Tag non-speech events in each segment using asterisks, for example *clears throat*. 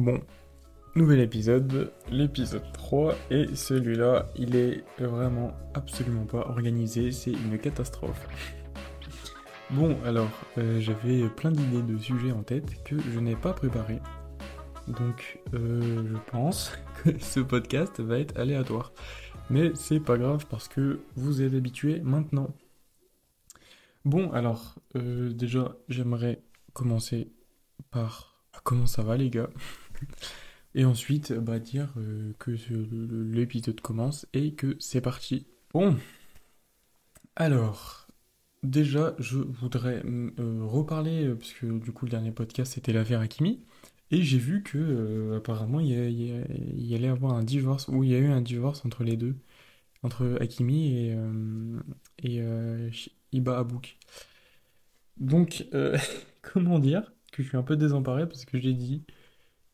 Bon, nouvel épisode, l'épisode 3, et celui-là, il est vraiment absolument pas organisé, c'est une catastrophe. Bon, alors, euh, j'avais plein d'idées de sujets en tête que je n'ai pas préparé. Donc, euh, je pense *laughs* que ce podcast va être aléatoire. Mais c'est pas grave parce que vous êtes habitués maintenant. Bon, alors, euh, déjà, j'aimerais commencer par comment ça va, les gars? Et ensuite, bah, dire euh, que l'épisode commence et que c'est parti. Bon, alors, déjà, je voudrais euh, reparler, euh, parce que du coup, le dernier podcast c'était l'affaire Akimi. Et j'ai vu que apparemment il y, allait avoir un divorce, ou il y a eu un divorce entre les deux, entre Akimi et, et Iba Abouk. Donc, *laughs* comment dire que je suis un peu désemparé parce que j'ai dit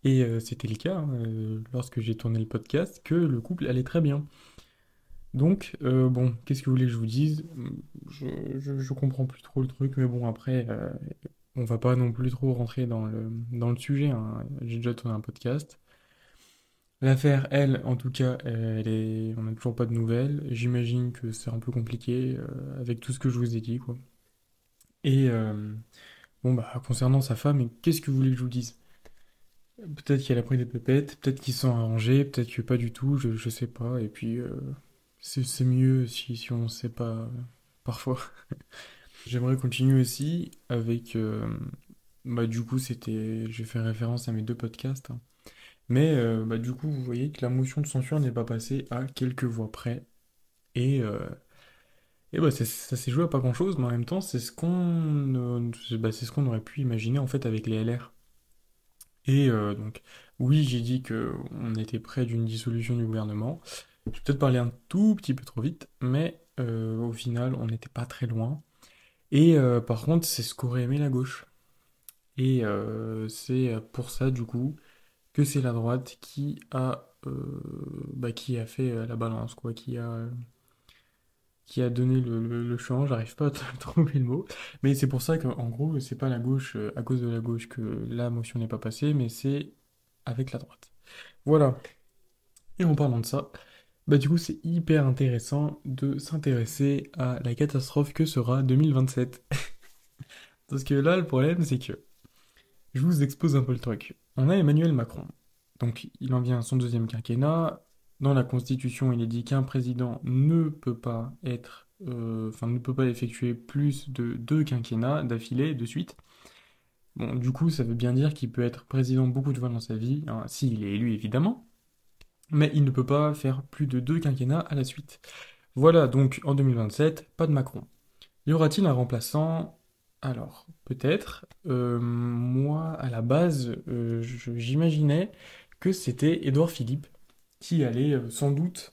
et euh, c'était le cas hein, euh, lorsque j'ai tourné le podcast, que le couple allait très bien. Donc, euh, bon, qu'est-ce que vous voulez que je vous dise? Je, je, comprends plus trop le truc, mais bon, après, on va pas non plus trop rentrer dans le, dans le sujet. Hein. J'ai déjà tourné un podcast. L'affaire, elle, en tout cas, elle est... on n'a toujours pas de nouvelles. J'imagine que c'est un peu compliqué avec tout ce que je vous ai dit, quoi. Et bon, bah, concernant sa femme, qu'est-ce que vous voulez que je vous dise? Peut-être qu'elle a pris des pépettes, peut-être qu'ils sont arrangés, peut-être que pas du tout, je, je sais pas. Et puis, euh, c'est mieux si, si on sait pas euh, parfois. *laughs* J'aimerais continuer aussi avec. Euh, bah, du coup, c'était. J'ai fait référence à mes deux podcasts. Hein. Mais bah, du coup, vous voyez que la motion de censure n'est pas passée à quelques voix près. Et. Et bah, ça s'est joué à pas grand chose, mais en même temps, c'est ce qu'on bah, c'est ce qu'on aurait pu imaginer en fait avec les LR. Et euh, donc, oui, j'ai dit qu'on était près d'une dissolution du gouvernement. J'ai peut-être parlé un tout petit peu trop vite, mais euh, au final, on n'était pas très loin. Et euh, par contre, c'est ce qu'aurait aimé la gauche. Et c'est pour ça, du coup, que c'est la droite qui a, bah, qui a fait la balance, quoi, qui a qui a donné le, le, champ, j'arrive pas à *laughs* trouver le mot, mais c'est pour ça qu'en gros, c'est pas la gauche, euh, à cause de la gauche que la motion n'est pas passée, mais c'est avec la droite. Voilà. Et en parlant de ça, bah du coup c'est hyper intéressant de s'intéresser à la catastrophe que sera 2027. *laughs* Parce que là, le problème, c'est que je vous expose un peu le truc. On a Emmanuel Macron. Donc, il en vient à son deuxième quinquennat. Dans la Constitution, il est dit qu'un président ne peut pas être, euh, ne peut pas effectuer plus de deux quinquennats d'affilée, de suite. Bon, du coup, ça veut bien dire qu'il peut être président beaucoup de fois dans sa vie, hein, s'il est élu évidemment, mais il ne peut pas faire plus de deux quinquennats à la suite. Voilà, donc en 2027, pas de Macron. Y aura-t-il un remplaçant? Alors, peut-être. Euh, moi, à la base, euh, j'imaginais que c'était Édouard Philippe qui allait euh, sans doute...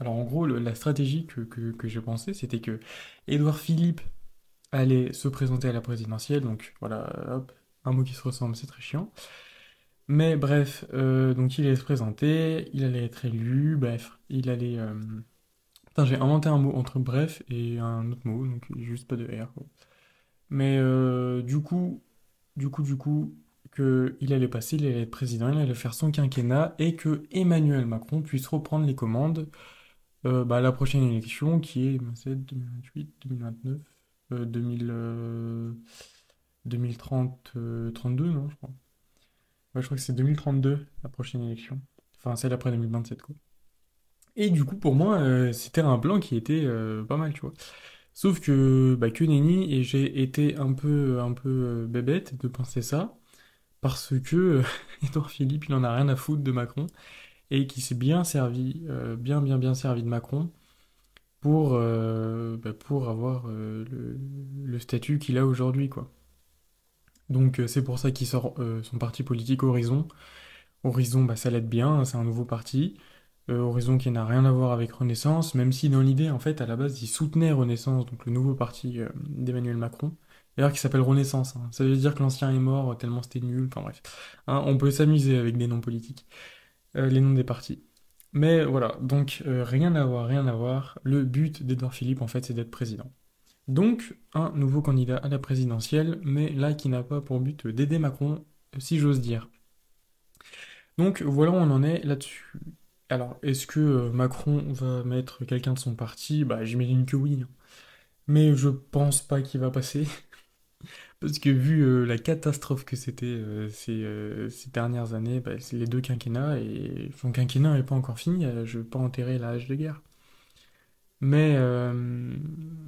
Alors en gros, la stratégie que, que, j'ai pensé, c'était que Édouard Philippe allait se présenter à la présidentielle, donc voilà, hop, un mot qui se ressemble, c'est très chiant. Mais bref, euh, donc il allait se présenter, il allait être élu, bref, il allait... Euh, j'ai inventé un mot entre bref et un autre mot, donc juste pas de R. Mais du coup, du coup, du coup, qu'il allait passer, il allait être président, il allait faire son quinquennat et que Emmanuel Macron puisse reprendre les commandes euh, bah, à la prochaine élection qui est 2028, 2029, 2030, 32, non, je crois. je crois que c'est 2032 la prochaine élection. Enfin, celle après 2027, quoi. Et du coup, pour moi, euh, c'était un plan qui était euh, pas mal, tu vois. Sauf que, bah, que nenni, et j'ai été un peu, un peu bébête de penser ça parce que *laughs* Edouard Philippe, il en a rien à foutre de Macron et qui s'est bien servi, euh, bien bien bien servi de Macron pour, euh, bah, avoir euh, le, statut qu'il a aujourd'hui, quoi. Donc c'est pour ça qu'il sort son parti politique Horizon. Horizon, bah, ça l'aide bien, hein, c'est un nouveau parti. Horizon qui n'a rien à voir avec Renaissance, même si dans l'idée, en fait, à la base, il soutenait Renaissance, donc le nouveau parti d'Emmanuel Macron. D'ailleurs, qui s'appelle Renaissance. Hein. Ça veut dire que l'ancien est mort tellement c'était nul. Enfin bref. Hein, on peut s'amuser avec des noms politiques. Euh, les noms des partis. Mais voilà, donc euh, rien à voir, rien à voir. Le but d'Edouard Philippe, en fait, c'est d'être président. Donc, un nouveau candidat à la présidentielle, mais là qui n'a pas pour but d'aider Macron, si j'ose dire. Donc voilà où on en est là-dessus. Alors, est-ce que euh, Macron va mettre quelqu'un de son parti? Bah, j'imagine que oui. hein. Mais je pense pas qu'il va passer. *laughs* Parce que vu euh, la catastrophe que c'était euh, ces, euh, ces dernières années, bah, c'est les deux quinquennats, et son quinquennat n'est pas encore fini, je vais pas enterrer la hache de guerre. Mais,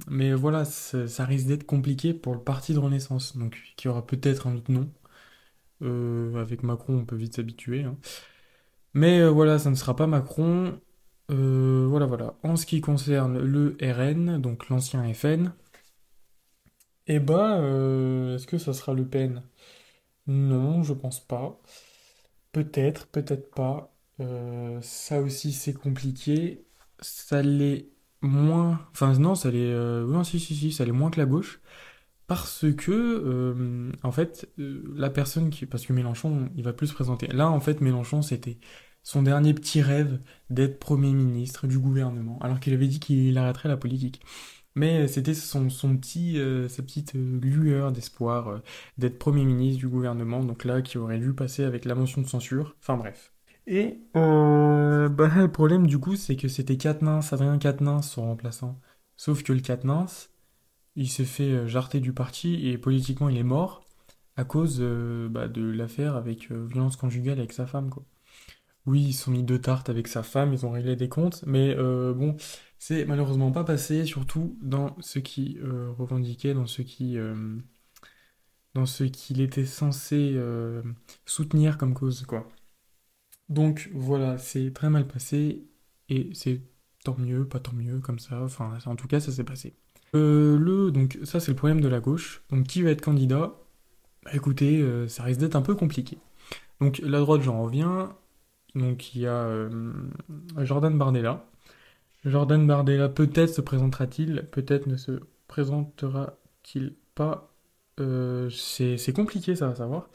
mais voilà, ça, risque d'être compliqué pour le parti de Renaissance, donc qui aura peut-être un autre nom. Avec Macron, on peut vite s'habituer. hein. Mais voilà, ça ne sera pas Macron. Voilà, voilà. En ce qui concerne le RN, donc l'ancien FN, eh bah, euh, est-ce que ça sera Le Pen? Non, je pense pas. Peut-être, peut-être pas. Euh, ça aussi, c'est compliqué. Ça l'est moins. Enfin, non, ça l'est. euh, Non, si, si, si, ça l'est moins que la gauche. Parce que, euh, en fait, euh, la personne qui. Parce que Mélenchon, il va plus se présenter. Là, en fait, Mélenchon, c'était son dernier petit rêve d'être Premier ministre du gouvernement. Alors qu'il avait dit qu'il arrêterait la politique. Mais euh, c'était son, petit, euh, sa petite euh, lueur d'espoir d'être Premier ministre du gouvernement. Donc là, qui aurait dû passer avec la motion de censure. Enfin bref. Et euh, bah, le problème du coup, c'est que c'était Quatennens, Adrien Quatennens, son remplaçant. Sauf que le Quatennens, il s'est fait jarter du parti et politiquement il est mort à cause bah, de l'affaire avec violence conjugale avec sa femme. Oui, ils sont mis deux tartes avec sa femme, ils ont réglé des comptes, mais bon, c'est malheureusement pas passé, surtout dans ce qui euh, revendiquait, dans ce qui, euh, dans ce qu'il était censé euh, soutenir comme cause, quoi. Donc voilà, c'est très mal passé et c'est tant mieux, pas tant mieux, comme ça. Enfin, en tout cas, ça s'est passé. Le, donc ça, c'est le problème de la gauche. Donc qui va être candidat? Bah, écoutez, ça risque d'être un peu compliqué. Donc la droite, j'en reviens. Donc il y a Jordan Bardella. Jordan Bardella peut-être se présentera-t-il, peut-être ne se présentera-t-il pas. Euh, c'est compliqué ça à savoir.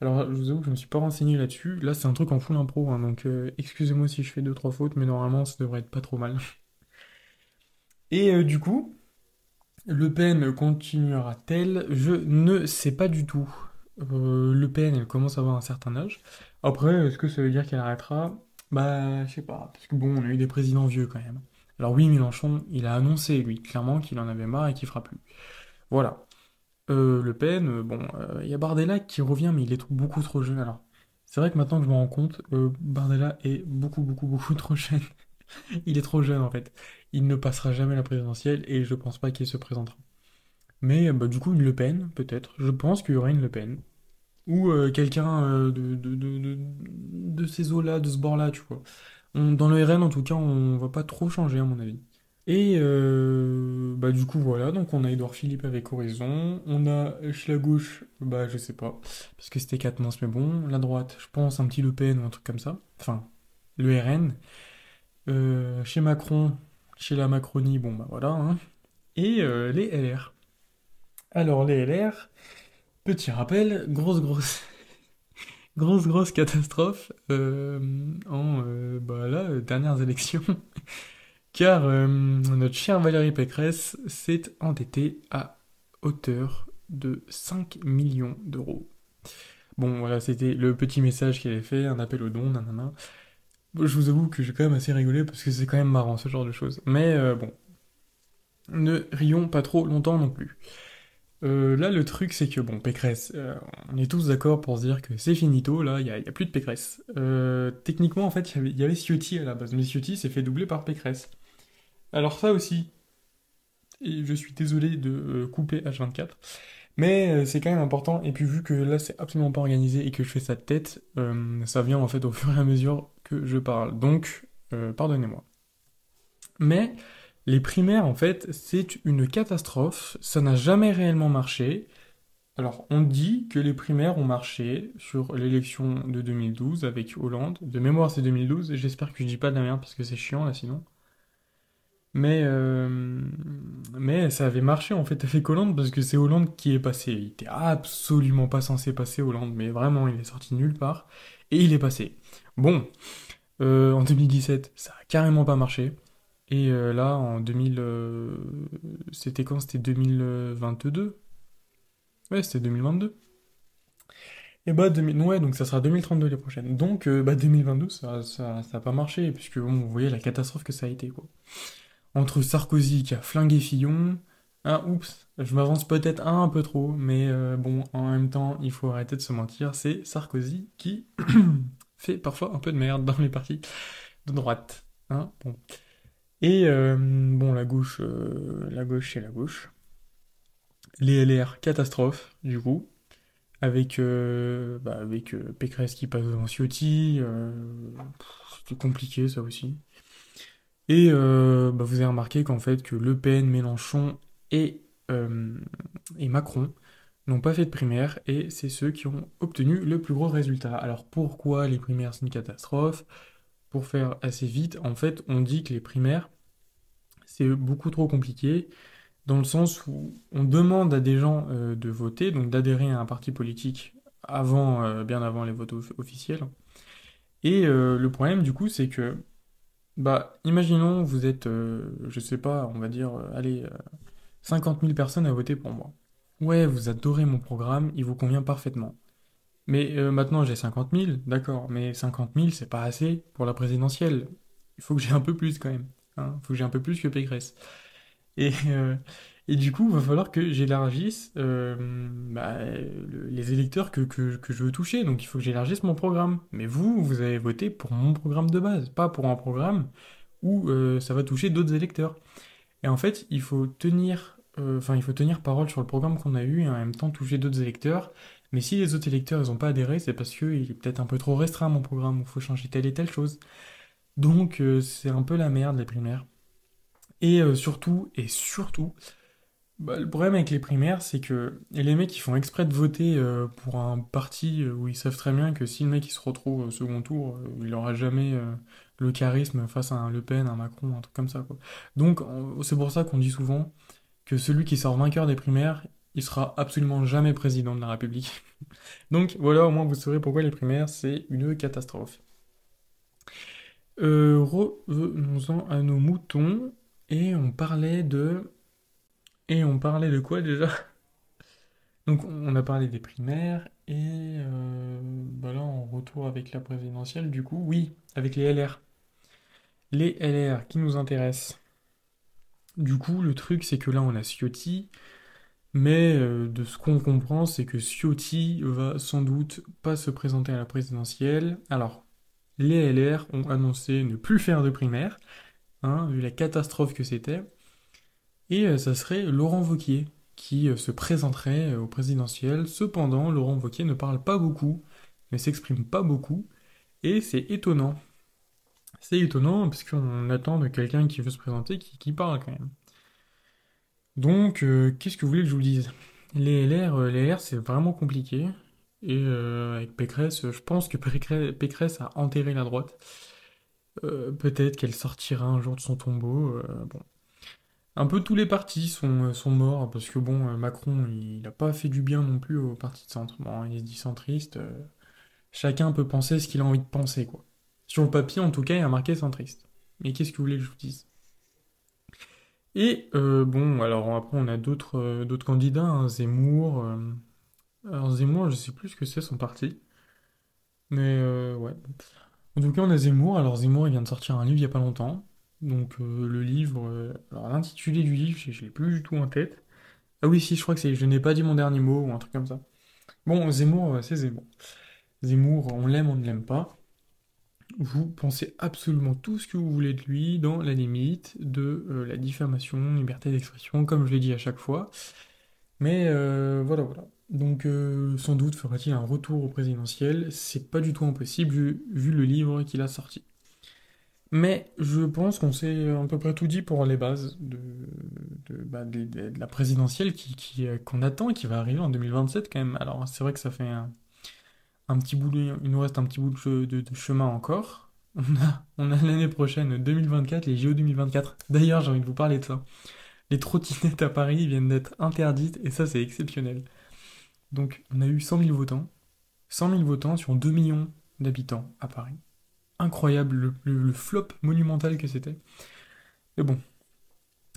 Alors, je vous avoue que je me suis pas renseigné là-dessus. Là, c'est un truc en full impro, hein, donc euh, excusez-moi si je fais deux trois fautes, mais normalement, ça devrait être pas trop mal. *laughs* Et euh, du coup, Le Pen continuera-t-elle? Je ne sais pas du tout. Le Pen, elle commence à avoir un certain âge. Après, est-ce que ça veut dire qu'elle arrêtera? Bah, je sais pas, parce que bon, on a eu des présidents vieux quand même. Alors oui, Mélenchon, il a annoncé, lui, clairement qu'il en avait marre et qu'il fera plus. Voilà. Euh, Le Pen, euh, bon, euh, il y a Bardella qui revient, mais il est beaucoup trop jeune. Alors, c'est vrai que maintenant que je me rends compte, Bardella est beaucoup, beaucoup, beaucoup *laughs* trop jeune. Il est trop jeune en fait. Il ne passera jamais la présidentielle et je pense pas qu'il se présentera. Mais bah, du coup, une Le Pen, peut-être. Je pense qu'il y aura une Le Pen. Ou euh, quelqu'un euh, de, de, de, de, ces eaux-là, de ce bord-là, tu vois. Dans le RN, en tout cas, on va pas trop changer, à mon avis. Et euh, bah du coup voilà, donc on a Édouard Philippe avec Horizon, on a la gauche, bah je sais pas, parce que c'était Quatennens, mais bon, la droite, je pense un petit Le Pen ou un truc comme ça, enfin, le RN, chez Macron, chez la Macronie, bon bah voilà, hein. Et les LR. Alors les LR, petit rappel, grosse grosse, *laughs* grosse grosse catastrophe euh, en, euh, bah euh, dernières élections. *laughs* Car euh, notre chère Valérie Pécresse s'est endettée à hauteur de 5 millions d'euros. Bon, voilà, c'était le petit message qu'elle avait fait, un appel au don, nanana. Je vous avoue que j'ai quand même assez rigolé parce que c'est quand même marrant ce genre de choses. Mais bon, ne rions pas trop longtemps non plus. Euh, là, le truc, c'est que, bon, Pécresse, euh, on est tous d'accord pour se dire que c'est finito, là, il n'y a, plus de Pécresse. Euh, techniquement, en fait, il y avait, Ciotti à la base, mais Ciotti s'est fait doubler par Pécresse. Alors ça aussi, et je suis désolé de couper H24, mais c'est quand même important, et puis vu que là c'est absolument pas organisé et que je fais ça de tête, ça vient en fait au fur et à mesure que je parle, donc pardonnez-moi. Mais les primaires en fait c'est une catastrophe, ça n'a jamais réellement marché. Alors on dit que les primaires ont marché sur l'élection de 2012 avec Hollande, de mémoire c'est 2012, et j'espère que je dis pas de la merde parce que c'est chiant là sinon. Mais, euh, mais ça avait marché en fait avec Hollande parce que c'est Hollande qui est passé. Il était absolument pas censé passer Hollande, mais vraiment il est sorti nulle part et il est passé. Bon, euh, en 2017 ça a carrément pas marché. Et euh, là en 2000, euh, c'était quand? C'était 2022? Ouais, c'était 2022. Et bah, 2000... ouais, donc ça sera 2032 les prochaines. Donc, euh, bah, 2022, ça, ça, ça pas marché, puisque vous voyez la catastrophe que ça a été, quoi. Entre Sarkozy qui a flingué Fillon, ah, oups, je m'avance peut-être un, peu trop, mais bon, en même temps, il faut arrêter de se mentir, c'est Sarkozy qui *clears throat* fait parfois un peu de merde dans les partis de droite. Hein. Et euh, bon, la gauche, la gauche, c'est la gauche. Les LR, catastrophe, du coup avec, euh, bah, avec euh, Pécresse qui passe devant Ciotti. Euh, C'était compliqué ça aussi. Et bah, vous avez remarqué qu'en fait que Le Pen, Mélenchon et, et Macron n'ont pas fait de primaire et c'est ceux qui ont obtenu le plus gros résultat. Alors pourquoi les primaires c'est une catastrophe? Pour faire assez vite, en fait on dit que les primaires c'est beaucoup trop compliqué dans le sens où on demande à des gens euh, de voter, donc d'adhérer à un parti politique avant, euh, bien avant les votes officiels. Et euh, le problème du coup, c'est que, bah, imaginons vous êtes, je sais pas, on va dire, allez, 50 000 personnes à voter pour moi. Ouais, vous adorez mon programme, il vous convient parfaitement. Mais maintenant j'ai 50 000, d'accord, mais 50 000 c'est pas assez pour la présidentielle. Il faut que j'ai un peu plus quand même. Hein. Il faut que j'ai un peu plus que Pécresse. Et, euh, et du coup, il va falloir que j'élargisse euh, bah, les électeurs que, que, que, je veux toucher. Donc il faut que j'élargisse mon programme. Mais vous, vous avez voté pour mon programme de base, pas pour un programme où euh, ça va toucher d'autres électeurs. Et en fait, il faut tenir, enfin, il faut tenir parole sur le programme qu'on a eu et en même temps toucher d'autres électeurs. Mais si les autres électeurs n'ont pas adhéré, c'est parce qu'il est peut-être un peu trop restreint mon programme, il faut changer telle et telle chose. Donc c'est un peu la merde les primaires. Et euh, surtout, et surtout, bah, le problème avec les primaires, c'est que les mecs, ils font exprès de voter euh, pour un parti euh, où ils savent très bien que si le mec il se retrouve au second tour, il n'aura jamais le charisme face à un Le Pen, un Macron, un truc comme ça. Quoi. Donc, c'est pour ça qu'on dit souvent que celui qui sort vainqueur des primaires, il sera absolument jamais président de la République. *laughs* Donc, voilà, au moins vous saurez pourquoi les primaires, c'est une catastrophe. Revenons-en à nos moutons. Et on parlait de... Et on parlait de quoi déjà? Donc on a parlé des primaires et euh, bah là on retourne avec la présidentielle du coup, oui, avec les LR. Les LR qui nous intéressent. Du coup le truc c'est que là on a Ciotti, mais euh, de ce qu'on comprend c'est que Ciotti va sans doute pas se présenter à la présidentielle. Alors les LR ont annoncé ne plus faire de primaires, Hein, vu la catastrophe que c'était. Et euh, ça serait Laurent Vauquier qui euh, se présenterait euh, au présidentiel. Cependant, Laurent Vauquier ne parle pas beaucoup, ne s'exprime pas beaucoup, et c'est étonnant. C'est étonnant parce qu'on attend de quelqu'un qui veut se présenter qui, parle quand même. Donc, qu'est-ce que vous voulez que je vous dise? Les LR, les LR c'est vraiment compliqué. Et avec Pécresse, je pense que Pécresse a enterré la droite. Euh, peut-être qu'elle sortira un jour de son tombeau. Euh. Un peu tous les partis sont, euh, morts, parce que bon, Macron, il n'a pas fait du bien non plus au parti de centre. Il se dit centriste. chacun peut penser ce qu'il a envie de penser, quoi. Sur le papier, en tout cas, il a marqué centriste. Mais qu'est-ce que vous voulez que je vous dise? Et bon, alors après, on a d'autres d'autres candidats, hein, Zemmour. Alors Zemmour, je sais plus ce que c'est son parti. Mais ouais. En tout cas, on a Zemmour. Alors, Zemmour, il vient de sortir un livre il n'y a pas longtemps. Donc, euh, le livre. Euh, alors, l'intitulé du livre, je ne l'ai plus du tout en tête. Ah oui, si, je crois que c'est Je n'ai pas dit mon dernier mot ou un truc comme ça. Bon, Zemmour, euh, c'est Zemmour. Zemmour, on l'aime, on ne l'aime pas. Vous pensez absolument tout ce que vous voulez de lui dans la limite de la diffamation, liberté d'expression, comme je l'ai dit à chaque fois. Mais voilà, voilà. Donc euh, sans doute fera-t-il un retour au présidentiel, c'est pas du tout impossible vu, le livre qu'il a sorti. Mais je pense qu'on s'est à peu près tout dit pour les bases de, bah, la présidentielle euh, qu'on attend et qui va arriver en 2027 quand même. Alors c'est vrai que ça fait un, petit bout, il nous reste un petit bout de, chemin encore. On a, on a l'année prochaine, 2024, les JO 2024. D'ailleurs, j'ai envie de vous parler de ça. Les trottinettes à Paris viennent d'être interdites et ça c'est exceptionnel. Donc on a eu 100 000 votants. 100 000 votants sur 2 millions d'habitants à Paris. Incroyable le, flop monumental que c'était. Mais bon.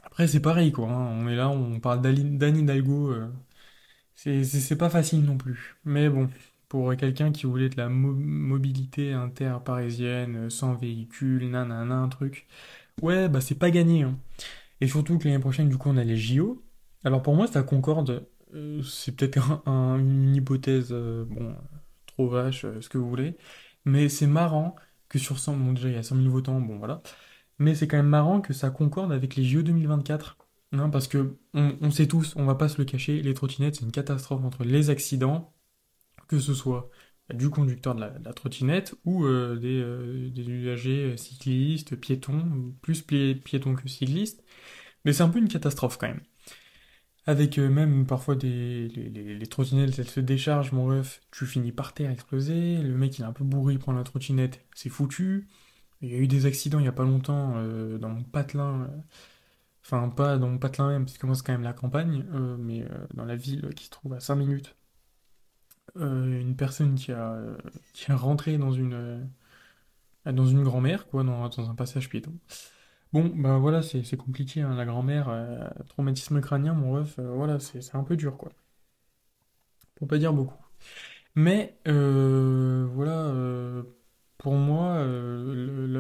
Après c'est pareil quoi. Hein. On est là, on parle d'Anne Hidalgo. Euh, c'est pas facile non plus. Mais bon, pour quelqu'un qui voulait de la mobilité interparisienne, sans véhicule, nanana, un truc. Ouais, bah c'est pas gagné. Hein. Et surtout que l'année prochaine, du coup, on a les JO. Alors pour moi, ça concorde. Euh, c'est peut-être une hypothèse, euh, trop vache, euh, ce que vous voulez. Mais c'est marrant que sur 100, bon déjà il y a 100 000 votants, bon. Mais c'est quand même marrant que ça concorde avec les JO 2024. Hein, parce que on, sait tous, on va pas se le cacher, les trottinettes c'est une catastrophe entre les accidents, que ce soit du conducteur de la, trottinette ou des, des, usagers cyclistes, piétons, plus piétons que cyclistes. Mais c'est un peu une catastrophe quand même. Avec euh, même parfois des, les, trottinettes, elles se déchargent, mon ref, tu finis par terre explosé, le mec il est un peu bourré, il prend la trottinette, c'est foutu. Il y a eu des accidents il y a pas longtemps euh, dans mon patelin, euh, enfin pas dans mon patelin même, parce que moi c'est quand même la campagne, mais dans la ville qui se trouve à 5 minutes. une personne qui a, qui rentré dans une, dans une grand-mère, quoi, dans, dans un passage piéton. Bon, bah voilà, c'est compliqué, hein, la grand-mère, euh, traumatisme crânien, mon ref, euh, voilà, c'est un peu dur, quoi. Pour pas dire beaucoup. Mais, euh, voilà, pour moi,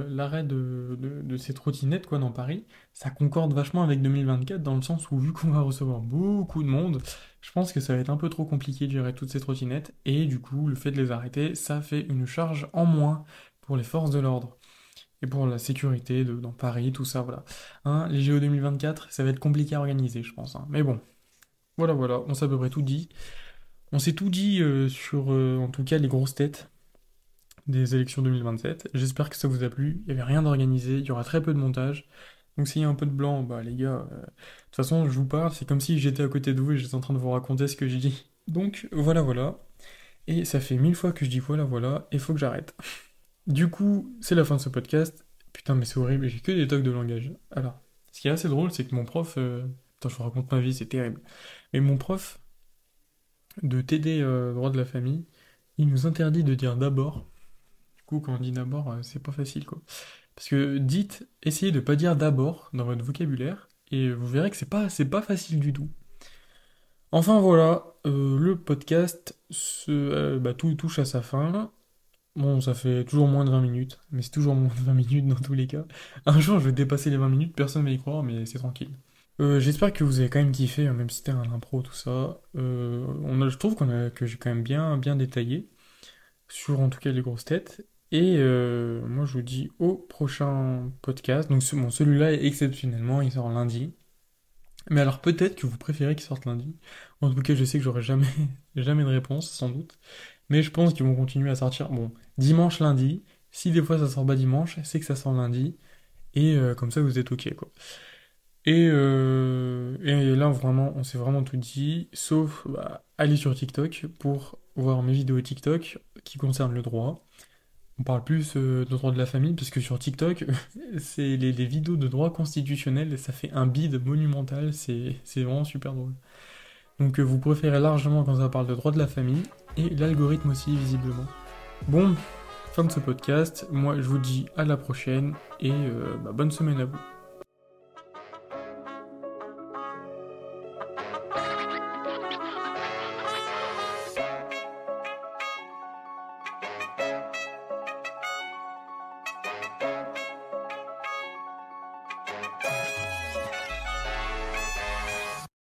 l'arrêt de, de, ces trottinettes, quoi, dans Paris, ça concorde vachement avec 2024, dans le sens où, vu qu'on va recevoir beaucoup de monde, je pense que ça va être un peu trop compliqué de gérer toutes ces trottinettes, et du coup, le fait de les arrêter, ça fait une charge en moins pour les forces de l'ordre et pour la sécurité dans Paris, tout ça, voilà. Hein, les JO 2024, ça va être compliqué à organiser, je pense. Hein. Mais bon, voilà, voilà, on s'est à peu près tout dit. On s'est tout dit euh, sur, euh, en tout cas, les grosses têtes des élections 2027. J'espère que ça vous a plu. Il n'y avait rien d'organisé, il y aura très peu de montage. Donc s'il y a un peu de blanc, bah les gars, euh, de toute façon, je vous parle, c'est comme si j'étais à côté de vous et j'étais en train de vous raconter ce que j'ai dit. Donc voilà, voilà. Et ça fait mille fois que je dis voilà, voilà, et faut que j'arrête. Du coup, c'est la fin de ce podcast. Putain, mais c'est horrible, j'ai que des tocs de langage. Alors, ce qui est assez drôle, c'est que mon prof. Euh, attends, je vous raconte ma vie, c'est terrible. Mais mon prof de TD euh, droit de la famille, il nous interdit de dire d'abord. Du coup, quand on dit d'abord, euh, c'est pas facile, quoi. Parce que dites, essayez de pas dire d'abord dans votre vocabulaire, et vous verrez que c'est pas, pas facile du tout. Enfin voilà, le podcast, se, bah, tout touche à sa fin. Bon, ça fait toujours moins de 20 minutes, mais c'est toujours moins de 20 minutes dans tous les cas. Un jour, je vais dépasser les 20 minutes, personne ne va y croire, mais c'est tranquille. Euh, j'espère que vous avez quand même kiffé, hein, même si c'était un impro, tout ça. Euh, on je trouve a, que j'ai quand même bien, bien détaillé, sur en tout cas les grosses têtes. Et euh, moi, je vous dis au prochain podcast. Donc, bon, celui-là, exceptionnellement, il sort lundi. Mais alors, peut-être que vous préférez qu'il sorte lundi. En tout cas, je sais que j'aurai jamais, *laughs* jamais de réponse, sans doute. Mais je pense qu'ils vont continuer à sortir. Bon, dimanche, lundi. Si des fois ça sort pas dimanche, c'est que ça sort lundi. Et euh, comme ça, vous êtes ok, quoi. Et, euh, et là, vraiment, on s'est vraiment tout dit. Sauf bah, aller sur TikTok pour voir mes vidéos TikTok qui concernent le droit. On parle plus euh, de droit de la famille, parce que sur TikTok, *laughs* c'est les, les, vidéos de droit constitutionnel, ça fait un bide monumental, c'est vraiment super drôle. Donc vous préférez largement quand ça parle de droit de la famille, et l'algorithme aussi visiblement. Bon, fin de ce podcast, moi je vous dis à la prochaine et euh, bah, bonne semaine à vous.